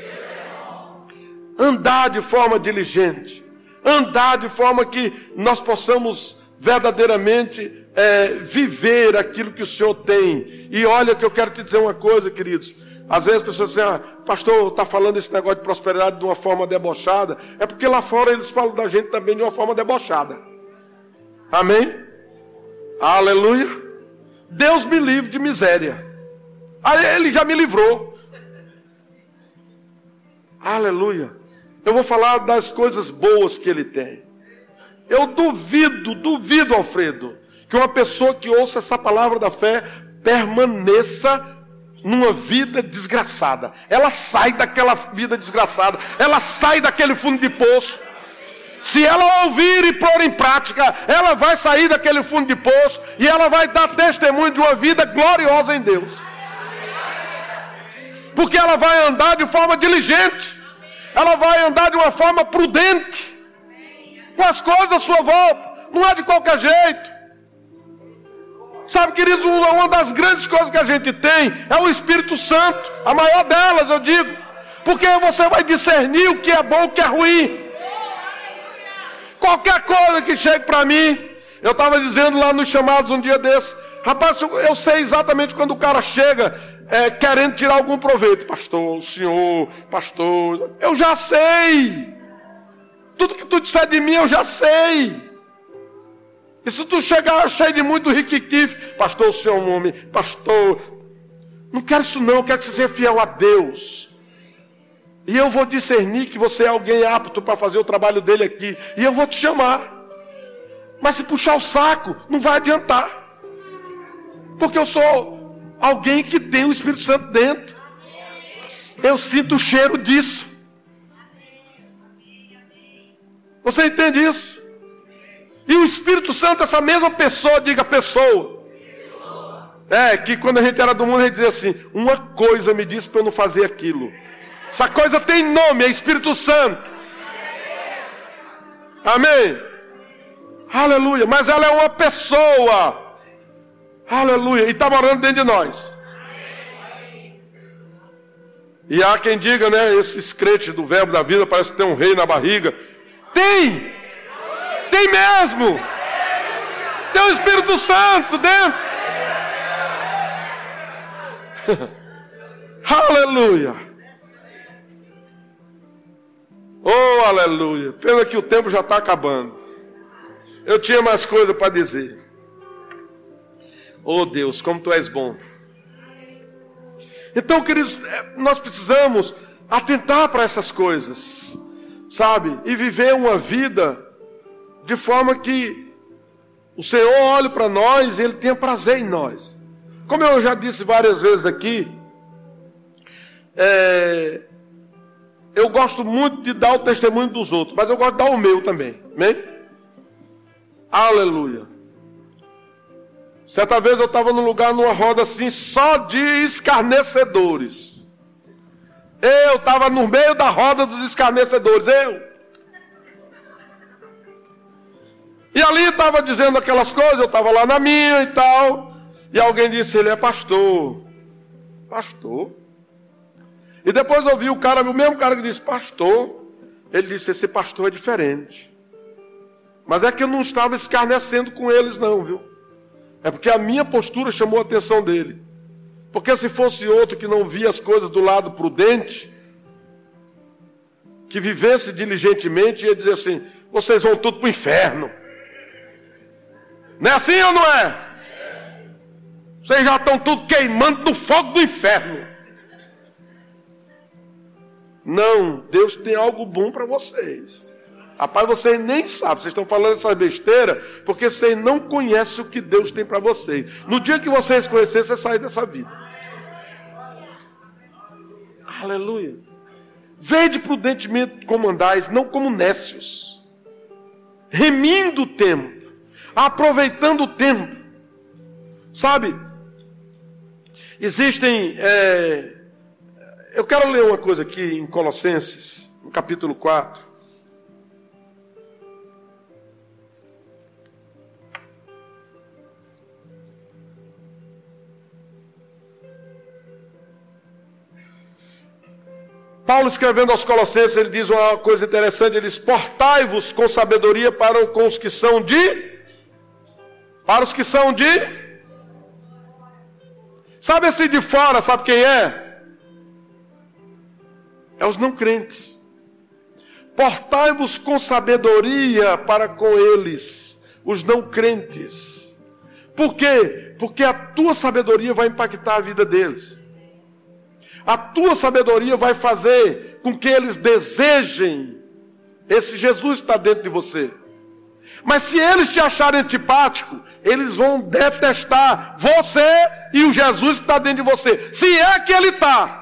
Andar de forma diligente. Andar de forma que nós possamos verdadeiramente é, viver aquilo que o Senhor tem. E olha que eu quero te dizer uma coisa, queridos. Às vezes as pessoas dizem, ah, pastor, está falando esse negócio de prosperidade de uma forma debochada. É porque lá fora eles falam da gente também de uma forma debochada. Amém? Aleluia. Deus me livre de miséria. Aí ele já me livrou. Aleluia. Eu vou falar das coisas boas que ele tem. Eu duvido, duvido, Alfredo, que uma pessoa que ouça essa palavra da fé permaneça numa vida desgraçada. Ela sai daquela vida desgraçada. Ela sai daquele fundo de poço. Se ela ouvir e pôr em prática, ela vai sair daquele fundo de poço e ela vai dar testemunho de uma vida gloriosa em Deus. Porque ela vai andar de forma diligente, ela vai andar de uma forma prudente, com as coisas à sua volta, não é de qualquer jeito. Sabe, queridos, uma das grandes coisas que a gente tem é o Espírito Santo. A maior delas, eu digo. Porque você vai discernir o que é bom e o que é ruim. Qualquer coisa que chegue para mim, eu estava dizendo lá nos chamados um dia desse, rapaz, eu sei exatamente quando o cara chega é, querendo tirar algum proveito, pastor, senhor, pastor, eu já sei. Tudo que tu disser de mim, eu já sei. E se tu chegar cheio de muito riquiquife, pastor, o senhor é homem, pastor, não quero isso não, quero que você seja fiel a Deus. E eu vou discernir que você é alguém apto para fazer o trabalho dele aqui. E eu vou te chamar. Mas se puxar o saco, não vai adiantar. Porque eu sou alguém que tem o Espírito Santo dentro. Eu sinto o cheiro disso. Você entende isso? E o Espírito Santo, essa mesma pessoa, diga pessoa. É, que quando a gente era do mundo, a gente dizia assim: uma coisa me disse para eu não fazer aquilo. Essa coisa tem nome, é Espírito Santo. Amém? Aleluia. Mas ela é uma pessoa. Aleluia. E está morando dentro de nós. E há quem diga, né? Esses crentes do verbo da vida parece que tem um rei na barriga. Tem! Tem mesmo! Tem o Espírito Santo dentro. <laughs> Aleluia. Oh, aleluia. Pena que o tempo já está acabando. Eu tinha mais coisa para dizer. Oh Deus, como tu és bom. Então, queridos, é, nós precisamos atentar para essas coisas, sabe? E viver uma vida de forma que o Senhor olhe para nós e Ele tenha prazer em nós. Como eu já disse várias vezes aqui, é, eu gosto muito de dar o testemunho dos outros, mas eu gosto de dar o meu também. Amém? Aleluia. Certa vez eu estava num lugar, numa roda assim, só de escarnecedores. Eu estava no meio da roda dos escarnecedores, eu. E ali estava dizendo aquelas coisas, eu estava lá na minha e tal. E alguém disse: Ele é pastor. Pastor? E depois eu vi o cara, o mesmo cara que disse, pastor, ele disse, esse pastor é diferente. Mas é que eu não estava escarnecendo com eles, não, viu? É porque a minha postura chamou a atenção dele. Porque se fosse outro que não via as coisas do lado prudente, que vivesse diligentemente, ia dizer assim: vocês vão tudo para o inferno. Não é assim ou não é? Vocês já estão tudo queimando no fogo do inferno. Não, Deus tem algo bom para vocês. Rapaz, vocês nem sabem, vocês estão falando essa besteira porque vocês não conhecem o que Deus tem para vocês. No dia que vocês conhecerem, você sai dessa vida. Aleluia. Vede prudentemente como andais, não como nécios, remindo o tempo, aproveitando o tempo. Sabe, existem é, eu quero ler uma coisa aqui em Colossenses, no capítulo 4. Paulo escrevendo aos Colossenses, ele diz uma coisa interessante, ele diz: "Portai-vos com sabedoria para com os que são de para os que são de Sabe esse de fora, sabe quem é? é os não crentes. Portai-vos com sabedoria para com eles, os não crentes. Por quê? Porque a tua sabedoria vai impactar a vida deles. A tua sabedoria vai fazer com que eles desejem esse Jesus está dentro de você. Mas se eles te acharem antipático, eles vão detestar você e o Jesus que está dentro de você. Se é que ele está.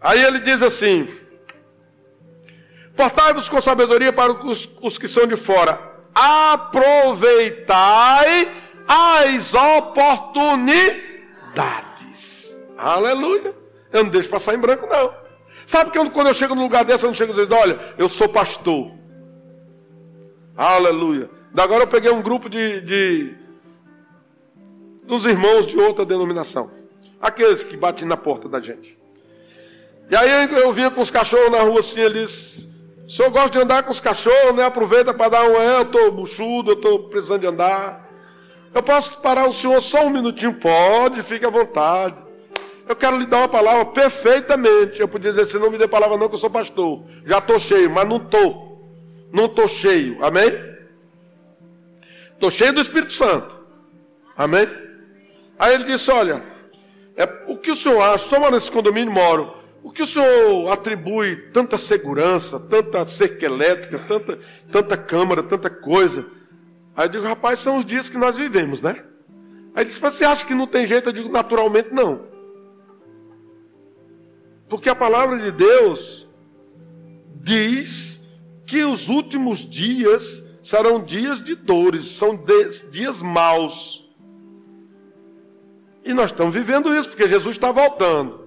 Aí ele diz assim: Portai-vos com sabedoria para os, os que são de fora, aproveitai as oportunidades. Aleluia. Eu não deixo passar em branco, não. Sabe que quando eu chego num lugar desse, eu não chego dizendo, olha, eu sou pastor. Aleluia. Da agora eu peguei um grupo de, de dos irmãos de outra denominação. Aqueles que batem na porta da gente. E aí eu vinha com os cachorros na rua assim, eles. O senhor gosta de andar com os cachorros, né? Aproveita para dar um. É, eu estou buchudo, eu estou precisando de andar. Eu posso parar o senhor só um minutinho? Pode, fique à vontade. Eu quero lhe dar uma palavra perfeitamente. Eu podia dizer, se não me dê palavra, não, que eu sou pastor. Já estou cheio, mas não estou. Não estou cheio. Amém? Estou cheio do Espírito Santo. Amém? Aí ele disse: Olha, é, o que o senhor acha? Só moro nesse condomínio moro. O que o senhor atribui tanta segurança, tanta cerca elétrica, tanta, tanta câmara, tanta coisa? Aí eu digo, rapaz, são os dias que nós vivemos, né? Aí ele disse, mas você acha que não tem jeito? Eu digo, naturalmente não. Porque a palavra de Deus diz que os últimos dias serão dias de dores, são dias maus. E nós estamos vivendo isso, porque Jesus está voltando.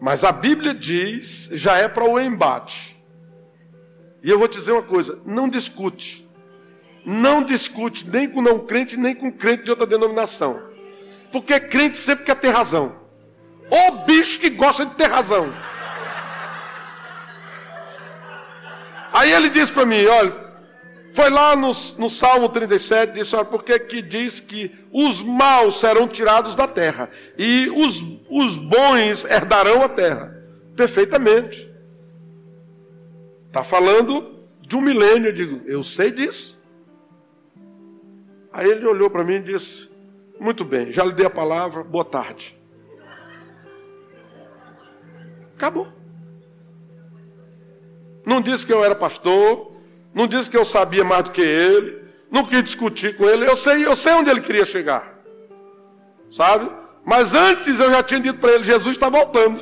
mas a Bíblia diz, já é para o embate. E eu vou te dizer uma coisa: não discute. Não discute nem com não crente, nem com crente de outra denominação. Porque crente sempre quer ter razão. O bicho que gosta de ter razão. Aí ele disse para mim: olha, foi lá no, no Salmo 37, disse, olha, porque que diz que os maus serão tirados da terra e os, os bons herdarão a terra. Perfeitamente. Está falando de um milênio, eu digo, eu sei disso. Aí ele olhou para mim e disse, muito bem, já lhe dei a palavra, boa tarde. Acabou. Não disse que eu era pastor, não disse que eu sabia mais do que ele. Não quis discutir com ele. Eu sei, eu sei onde ele queria chegar. Sabe? Mas antes eu já tinha dito para ele: Jesus está voltando.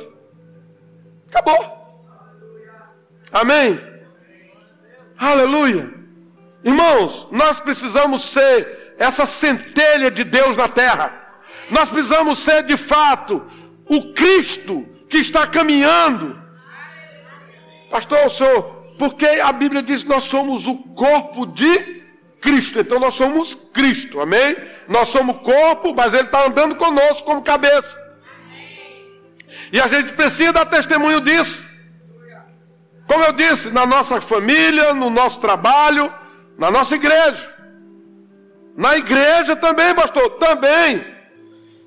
Acabou. Amém? Aleluia. Irmãos, nós precisamos ser essa centelha de Deus na terra. Nós precisamos ser de fato o Cristo que está caminhando. Pastor, o senhor porque a Bíblia diz que nós somos o corpo de Cristo. Então nós somos Cristo, amém? Nós somos corpo, mas Ele está andando conosco como cabeça. E a gente precisa dar testemunho disso. Como eu disse, na nossa família, no nosso trabalho, na nossa igreja. Na igreja também, pastor, também.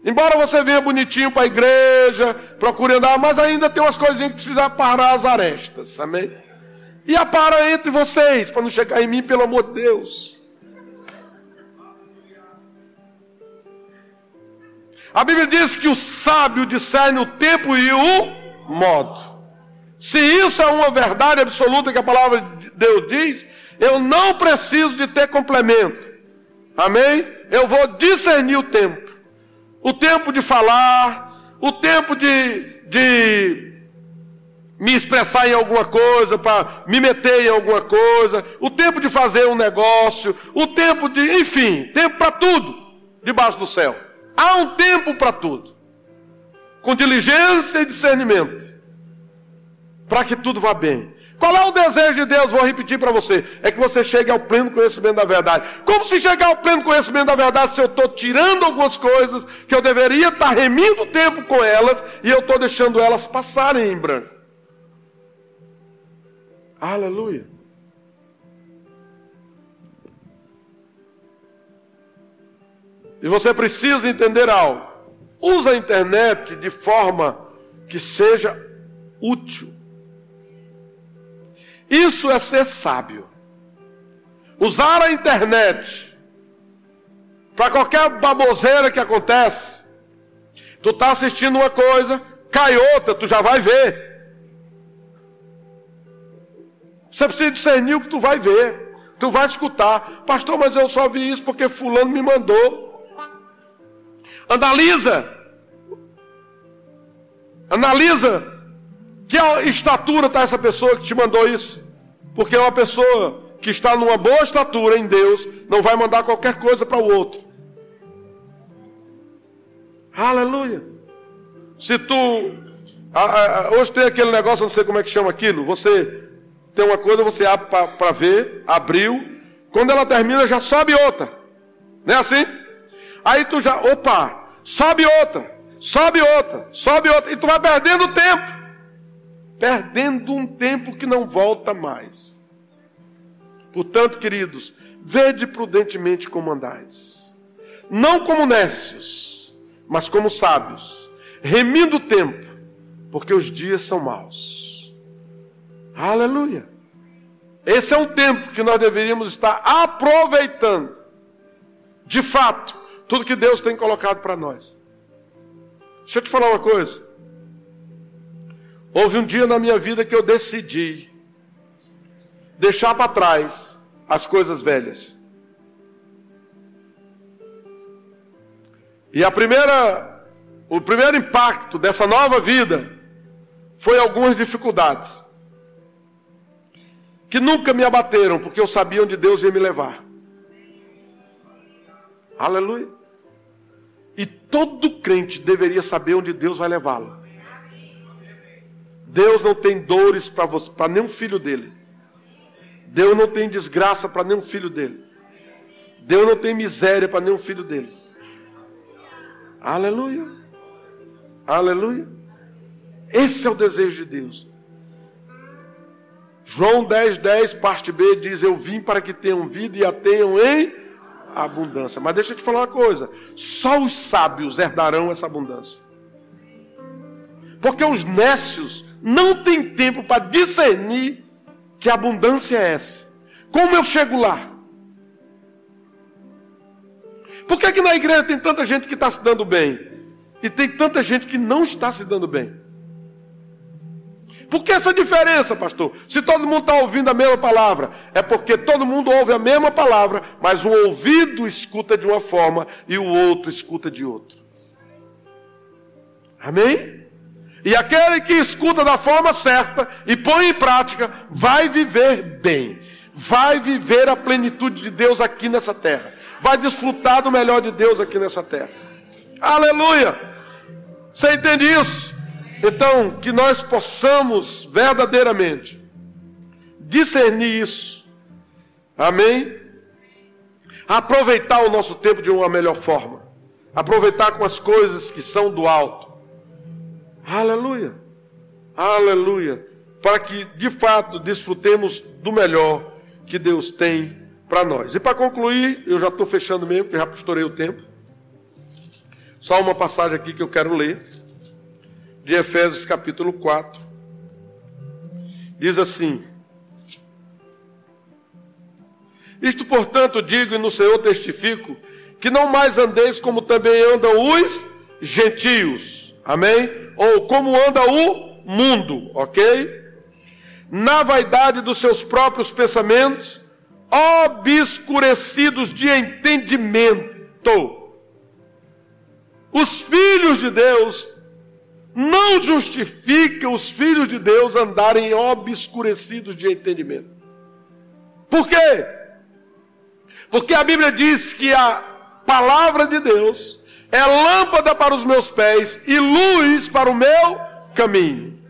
Embora você venha bonitinho para a igreja, procure andar, mas ainda tem umas coisinhas que precisa parar as arestas, amém? E apara entre vocês, para não chegar em mim, pelo amor de Deus. A Bíblia diz que o sábio discerne o tempo e o modo. Se isso é uma verdade absoluta que a palavra de Deus diz, eu não preciso de ter complemento. Amém? Eu vou discernir o tempo. O tempo de falar, o tempo de, de me expressar em alguma coisa, para me meter em alguma coisa, o tempo de fazer um negócio, o tempo de, enfim, tempo para tudo debaixo do céu. Há um tempo para tudo. Com diligência e discernimento. Para que tudo vá bem. Qual é o desejo de Deus? Vou repetir para você. É que você chegue ao pleno conhecimento da verdade. Como se chegar ao pleno conhecimento da verdade se eu estou tirando algumas coisas que eu deveria estar tá remindo tempo com elas e eu estou deixando elas passarem em branco? Aleluia. E você precisa entender algo. Usa a internet de forma que seja útil. Isso é ser sábio. Usar a internet para qualquer baboseira que acontece. Tu está assistindo uma coisa, cai outra, tu já vai ver. Você precisa discernir o que tu vai ver. Tu vai escutar. Pastor, mas eu só vi isso porque fulano me mandou. Analisa. Analisa. Que estatura está essa pessoa que te mandou isso? Porque uma pessoa que está numa boa estatura em Deus não vai mandar qualquer coisa para o outro. Aleluia. Se tu hoje tem aquele negócio, não sei como é que chama aquilo. Você tem uma coisa, você abre para ver, abriu. Quando ela termina, já sobe outra. Não é assim? Aí tu já, opa, sobe outra, sobe outra, sobe outra. E tu vai perdendo tempo. Perdendo um tempo que não volta mais. Portanto, queridos, vede prudentemente como andais. Não como nécios, mas como sábios, remindo o tempo, porque os dias são maus. Aleluia. Esse é um tempo que nós deveríamos estar aproveitando. De fato, tudo que Deus tem colocado para nós. Deixa eu te falar uma coisa. Houve um dia na minha vida que eu decidi deixar para trás as coisas velhas. E a primeira, o primeiro impacto dessa nova vida foi algumas dificuldades que nunca me abateram, porque eu sabia onde Deus ia me levar. Aleluia. E todo crente deveria saber onde Deus vai levá-lo. Deus não tem dores para nenhum filho dele. Deus não tem desgraça para nenhum filho dele. Deus não tem miséria para nenhum filho dele. Aleluia. Aleluia. Esse é o desejo de Deus. João 10, 10, parte B, diz: Eu vim para que tenham vida e a tenham em abundância. Mas deixa eu te falar uma coisa: só os sábios herdarão essa abundância. Porque os nécios não têm tempo para discernir que abundância é essa. Como eu chego lá? Por que, que na igreja tem tanta gente que está se dando bem? E tem tanta gente que não está se dando bem? Por que essa diferença, pastor? Se todo mundo está ouvindo a mesma palavra, é porque todo mundo ouve a mesma palavra, mas um ouvido escuta de uma forma e o outro escuta de outro. Amém? E aquele que escuta da forma certa e põe em prática, vai viver bem, vai viver a plenitude de Deus aqui nessa terra, vai desfrutar do melhor de Deus aqui nessa terra. Aleluia! Você entende isso? Então, que nós possamos verdadeiramente discernir isso. Amém? Aproveitar o nosso tempo de uma melhor forma. Aproveitar com as coisas que são do alto. Aleluia. Aleluia. Para que de fato desfrutemos do melhor que Deus tem para nós. E para concluir, eu já estou fechando mesmo, porque já estourei o tempo. Só uma passagem aqui que eu quero ler de Efésios capítulo 4. Diz assim: Isto, portanto, digo e no Senhor testifico, que não mais andeis como também andam os gentios. Amém? Ou como anda o mundo, ok? Na vaidade dos seus próprios pensamentos, obscurecidos de entendimento. Os filhos de Deus não justifica os filhos de Deus andarem obscurecidos de entendimento. Por quê? Porque a Bíblia diz que a palavra de Deus é lâmpada para os meus pés e luz para o meu caminho.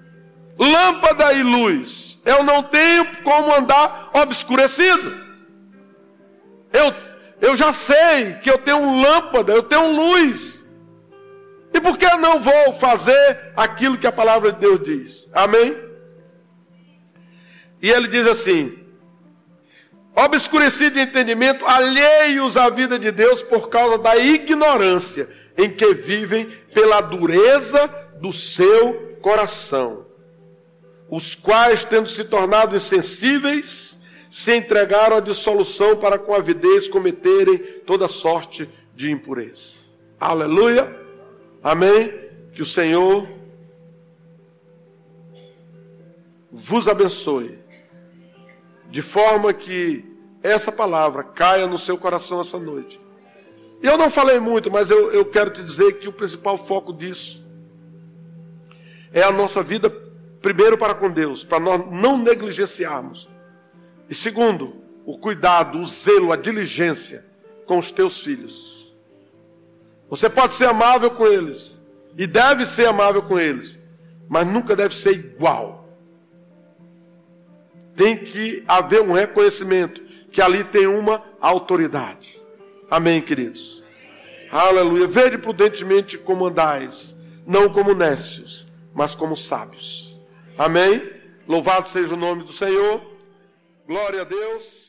Lâmpada e luz. Eu não tenho como andar obscurecido. Eu, eu já sei que eu tenho lâmpada, eu tenho luz. E por que não vou fazer aquilo que a palavra de Deus diz? Amém? E ele diz assim: obscurecido de entendimento, alheios à vida de Deus por causa da ignorância em que vivem pela dureza do seu coração, os quais, tendo se tornado insensíveis, se entregaram à dissolução para com avidez cometerem toda sorte de impureza. Aleluia! Amém? Que o Senhor vos abençoe, de forma que essa palavra caia no seu coração essa noite. E eu não falei muito, mas eu, eu quero te dizer que o principal foco disso é a nossa vida, primeiro para com Deus, para nós não negligenciarmos. E segundo, o cuidado, o zelo, a diligência com os teus filhos. Você pode ser amável com eles. E deve ser amável com eles. mas nunca deve ser igual. Tem que haver um reconhecimento que ali tem uma autoridade. Amém, queridos? Aleluia. Vede prudentemente como andais, não como nécios, mas como sábios. Amém? Louvado seja o nome do Senhor. Glória a Deus.